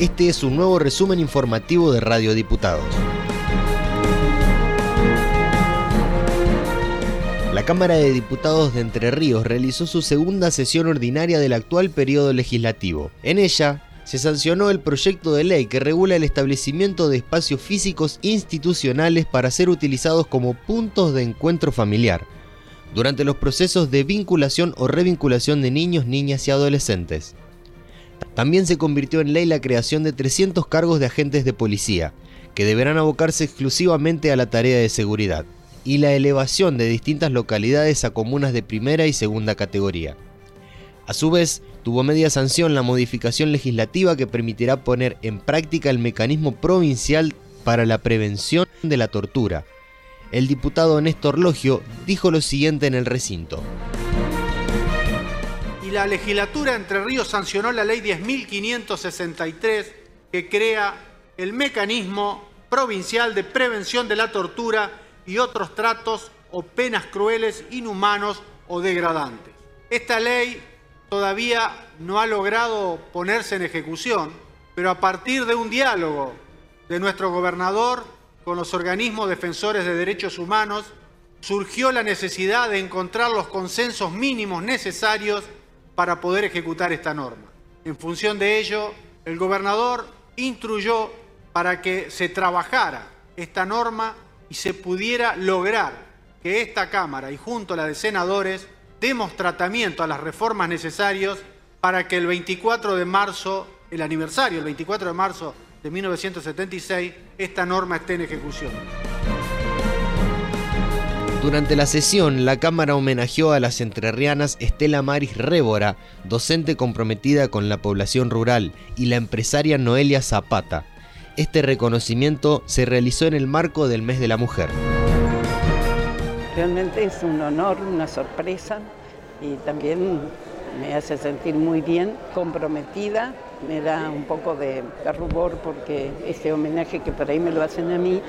Este es un nuevo resumen informativo de Radio Diputados. La Cámara de Diputados de Entre Ríos realizó su segunda sesión ordinaria del actual periodo legislativo. En ella, se sancionó el proyecto de ley que regula el establecimiento de espacios físicos institucionales para ser utilizados como puntos de encuentro familiar durante los procesos de vinculación o revinculación de niños, niñas y adolescentes. También se convirtió en ley la creación de 300 cargos de agentes de policía, que deberán abocarse exclusivamente a la tarea de seguridad, y la elevación de distintas localidades a comunas de primera y segunda categoría. A su vez, tuvo media sanción la modificación legislativa que permitirá poner en práctica el mecanismo provincial para la prevención de la tortura. El diputado Néstor Logio dijo lo siguiente en el recinto. La legislatura Entre Ríos sancionó la ley 10.563 que crea el mecanismo provincial de prevención de la tortura y otros tratos o penas crueles, inhumanos o degradantes. Esta ley todavía no ha logrado ponerse en ejecución, pero a partir de un diálogo de nuestro gobernador con los organismos defensores de derechos humanos, surgió la necesidad de encontrar los consensos mínimos necesarios para poder ejecutar esta norma. En función de ello, el gobernador instruyó para que se trabajara esta norma y se pudiera lograr que esta Cámara y junto a la de senadores demos tratamiento a las reformas necesarias para que el 24 de marzo, el aniversario, el 24 de marzo de 1976, esta norma esté en ejecución. Durante la sesión, la Cámara homenajeó a las entrerrianas Estela Maris Révora, docente comprometida con la población rural, y la empresaria Noelia Zapata. Este reconocimiento se realizó en el marco del Mes de la Mujer. Realmente es un honor, una sorpresa y también me hace sentir muy bien, comprometida, me da un poco de, rubor porque este homenaje que por ahí me lo hacen a mí,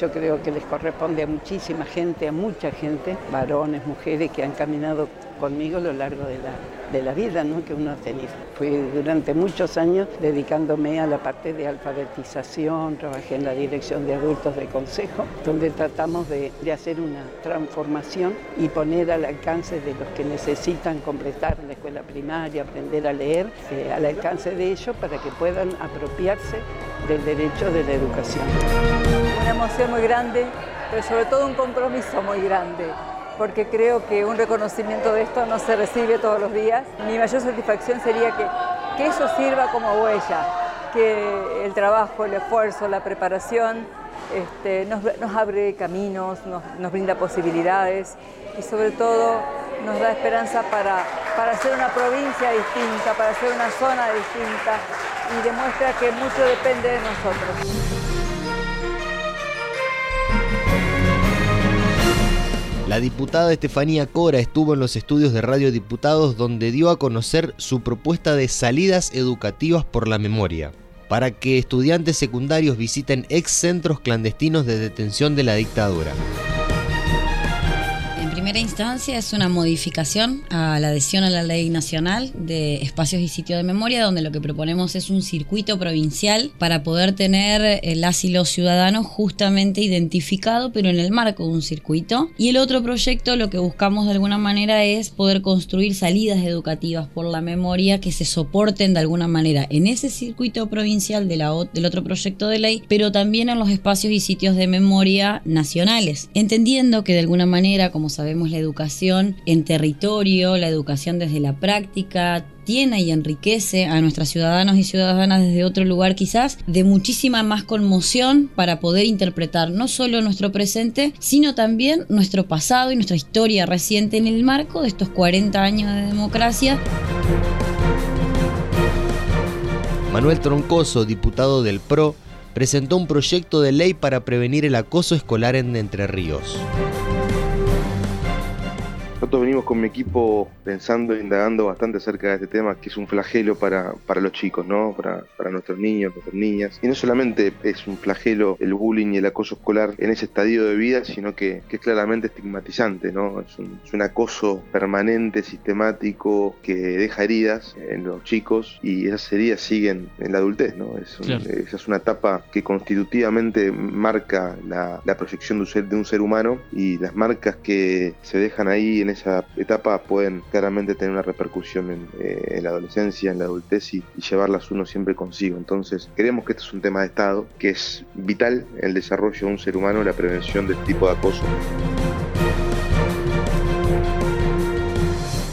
yo creo que les corresponde a muchísima gente, a mucha gente, varones, mujeres que han caminado conmigo a lo largo de la, de la vida que uno ha tenido. Fui durante muchos años dedicándome a la parte de alfabetización, trabajé en la dirección de adultos de consejo, donde tratamos de, de hacer una transformación y poner al alcance de los que necesitan completar la escuela primaria, aprender a leer, eh, al alcance de ellos para que puedan apropiarse del derecho de la educación. Una emoción muy grande, pero sobre todo un compromiso muy grande porque creo que un reconocimiento de esto no se recibe todos los días. Mi mayor satisfacción sería que, que eso sirva como huella, que el trabajo, el esfuerzo, la preparación este, nos, nos, abre caminos, nos, nos, brinda posibilidades y sobre todo nos da esperanza para, para ser una provincia distinta, para ser una zona distinta y demuestra que mucho depende de nosotros. La diputada Estefanía Cora estuvo en los estudios de Radio Diputados donde dio a conocer su propuesta de salidas educativas por la memoria, para que estudiantes secundarios visiten ex centros clandestinos de detención de la dictadura primera instancia es una modificación a la adhesión a la ley nacional de espacios y sitios de memoria, donde lo que proponemos es un circuito provincial para poder tener el asilo ciudadano justamente identificado, pero en el marco de un circuito. Y el otro proyecto lo que buscamos de alguna manera es poder construir salidas educativas por la memoria que se soporten de alguna manera en ese circuito provincial de la, del otro proyecto de ley, pero también en los espacios y sitios de memoria nacionales, entendiendo que de alguna manera, como sabemos, la educación en territorio, la educación desde la práctica, tiene y enriquece a nuestros ciudadanos y ciudadanas desde otro lugar quizás de muchísima más conmoción para poder interpretar no solo nuestro presente, sino también nuestro pasado y nuestra historia reciente en el marco de estos 40 años de democracia. Manuel Troncoso, diputado del PRO, presentó un proyecto de ley para prevenir el acoso escolar en Entre Ríos con mi equipo pensando e indagando bastante acerca de este tema, que es un flagelo para, para los chicos, ¿no? Para, para nuestros niños, nuestras niñas. Y no solamente es un flagelo el bullying y el acoso escolar en ese estadio de vida, sino que, que es claramente estigmatizante, ¿no? Es un, es un acoso permanente, sistemático, que deja heridas en los chicos y esas heridas siguen en la adultez, ¿no? Es esa es una etapa que constitutivamente marca la, la proyección de un, ser, de un ser humano y las marcas que se dejan ahí en esa etapa pueden claramente tener una repercusión en, eh, la adolescencia, en la adultez y, llevarlas uno siempre consigo. Entonces, creemos que esto es un tema de Estado, que es vital en el desarrollo de un ser humano, la prevención de este tipo de acoso.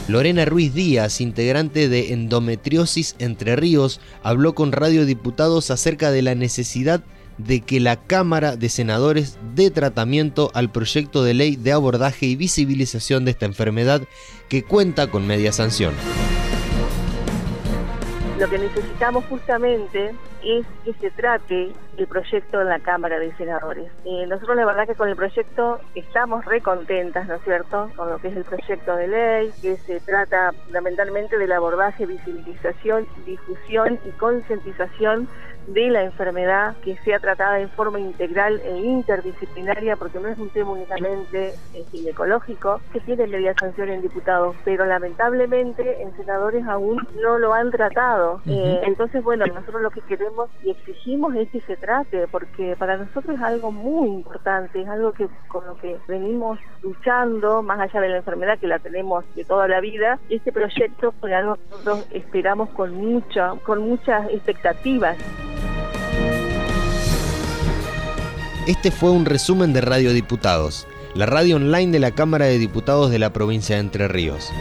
Lorena Ruiz Díaz, integrante de Endometriosis Entre Ríos, habló con Radio Diputados acerca de la necesidad de que la Cámara de Senadores dé tratamiento al proyecto de ley de abordaje y visibilización de esta enfermedad que cuenta con media sanción. Lo que necesitamos justamente es que se trate el proyecto en la Cámara de Senadores. Eh, nosotros la verdad que con el proyecto estamos recontentas, ¿no es cierto?, con lo que es el proyecto de ley, que se trata fundamentalmente del abordaje, visibilización, difusión y concientización de la enfermedad que sea tratada en forma integral e interdisciplinaria, porque no es un tema únicamente eh, ginecológico, que tiene media sanción en diputados, pero lamentablemente en senadores aún no lo han tratado. eh, entonces, bueno, nosotros lo que queremos y exigimos es que se trate, porque para nosotros es algo muy importante, es algo que con lo que venimos luchando, más allá de la enfermedad que la tenemos de toda la vida, este proyecto fue algo que nosotros esperamos con mucha, con muchas expectativas. Este fue un resumen de Radio Diputados, la radio online de la Cámara de Diputados de la provincia de Entre Ríos.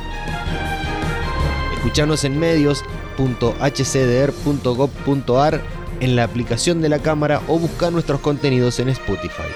Escuchanos en medios.hcdr.gov.ar en la aplicación de la Cámara o buscar nuestros contenidos en Spotify.